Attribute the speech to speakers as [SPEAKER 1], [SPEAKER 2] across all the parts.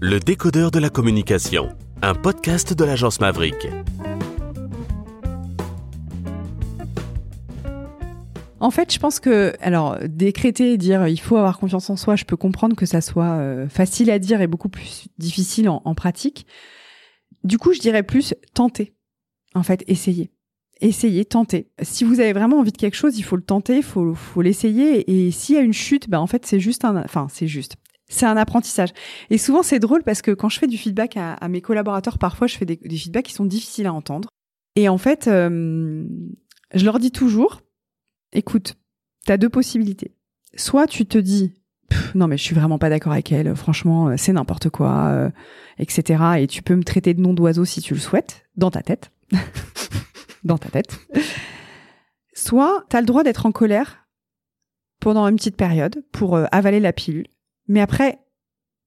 [SPEAKER 1] Le décodeur de la communication, un podcast de l'agence Maverick.
[SPEAKER 2] En fait, je pense que, alors, décréter et dire il faut avoir confiance en soi, je peux comprendre que ça soit euh, facile à dire et beaucoup plus difficile en, pratique. Du coup, je dirais plus tenter. En fait, essayer. Essayez, tenter. Si vous avez vraiment envie de quelque chose, il faut le tenter, il faut, faut l'essayer. Et s'il y a une chute, bah en fait, c'est juste un, enfin, c'est juste. C'est un apprentissage. Et souvent, c'est drôle parce que quand je fais du feedback à, mes collaborateurs, parfois, je fais des, feedbacks qui sont difficiles à entendre. Et en fait, euh, je leur dis toujours, écoute, tu as deux possibilités. Soit tu te dis, non mais je suis vraiment pas d'accord avec elle, franchement, euh, c'est n'importe quoi, euh, etc. Et tu peux me traiter de nom d'oiseau si tu le souhaites, dans ta tête. dans ta tête. Soit tu le droit d'être en colère pendant une petite période pour avaler la pilule mais après,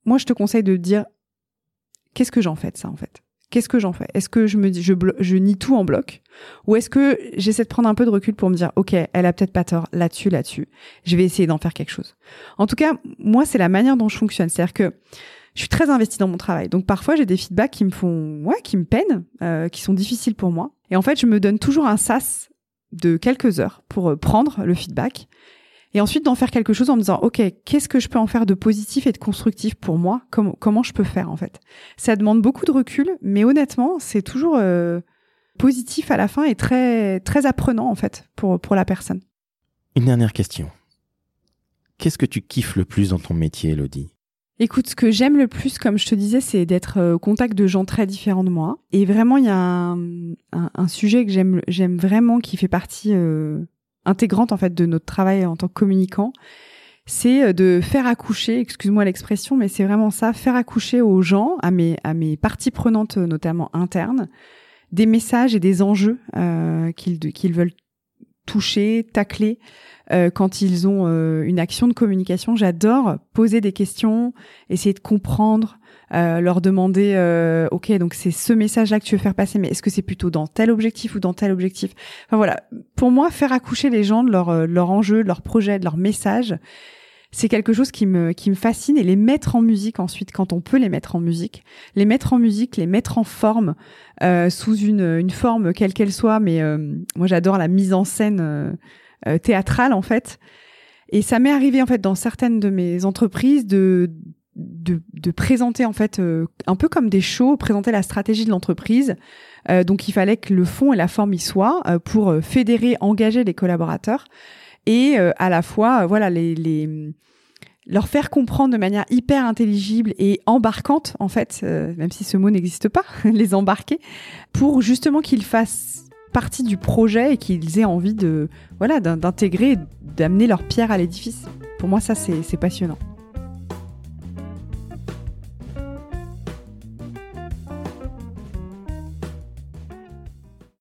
[SPEAKER 2] moi, je te conseille de dire qu'est-ce que j'en fais de ça en fait? Qu'est-ce que j'en fais? Est-ce que je me dis je, je nie tout en bloc? Ou est-ce que j'essaie de prendre un peu de recul pour me dire OK, elle a peut-être pas tort là-dessus là-dessus. Je vais essayer d'en faire quelque chose. En tout cas, moi c'est la manière dont je fonctionne, c'est-à-dire que je suis très investie dans mon travail. Donc parfois j'ai des feedbacks qui me font ouais, qui me peinent, euh, qui sont difficiles pour moi et en fait, je me donne toujours un sas de quelques heures pour euh, prendre le feedback et ensuite d'en faire quelque chose en me disant ok qu'est-ce que je peux en faire de positif et de constructif pour moi? Comment comment je peux faire en fait? Ça demande beaucoup de recul mais honnêtement c'est toujours euh, positif à la fin et très très apprenant en fait pour pour la personne.
[SPEAKER 3] Une dernière question. Qu'est-ce que tu kiffes le plus dans ton métier Elodie?
[SPEAKER 2] Écoute, ce que j'aime le plus, comme je te disais, c'est d'être euh, au contact de gens très différents de moi. Et vraiment, il y a un, un, un sujet que j'aime, j'aime vraiment, qui fait partie euh, intégrante en fait de notre travail en tant que communicant, c'est euh, de faire accoucher, excuse-moi l'expression, mais c'est vraiment ça, faire accoucher aux gens, à mes à mes parties prenantes notamment internes, des messages et des enjeux euh, qu'ils qu'ils veulent toucher, tacler euh, quand ils ont euh, une action de communication. J'adore poser des questions, essayer de comprendre, euh, leur demander, euh, ok, donc c'est ce message-là que tu veux faire passer, mais est-ce que c'est plutôt dans tel objectif ou dans tel objectif? Enfin voilà, pour moi, faire accoucher les gens de leur euh, leur enjeu, de leur projet, de leur message, c'est quelque chose qui me qui me fascine et les mettre en musique ensuite quand on peut les mettre en musique, les mettre en musique, les mettre en forme euh, sous une une forme quelle qu'elle soit, mais euh, moi j'adore la mise en scène théâtrale en fait. Et ça m'est arrivé en fait dans certaines de mes entreprises de de, de, présenter en fait euh, un peu comme des shows, présenter la stratégie de l'entreprise. Euh, donc il fallait que le fond et la forme y soient euh, pour fédérer, engager les collaborateurs et à la fois voilà les, les leur faire comprendre de manière hyper intelligible et embarquante en fait, même si ce mot n'existe pas, les embarquer pour justement qu'ils fassent partie du projet et qu'ils aient envie de voilà d'intégrer, d'amener leur pierre à l'édifice. Pour moi ça c'est passionnant.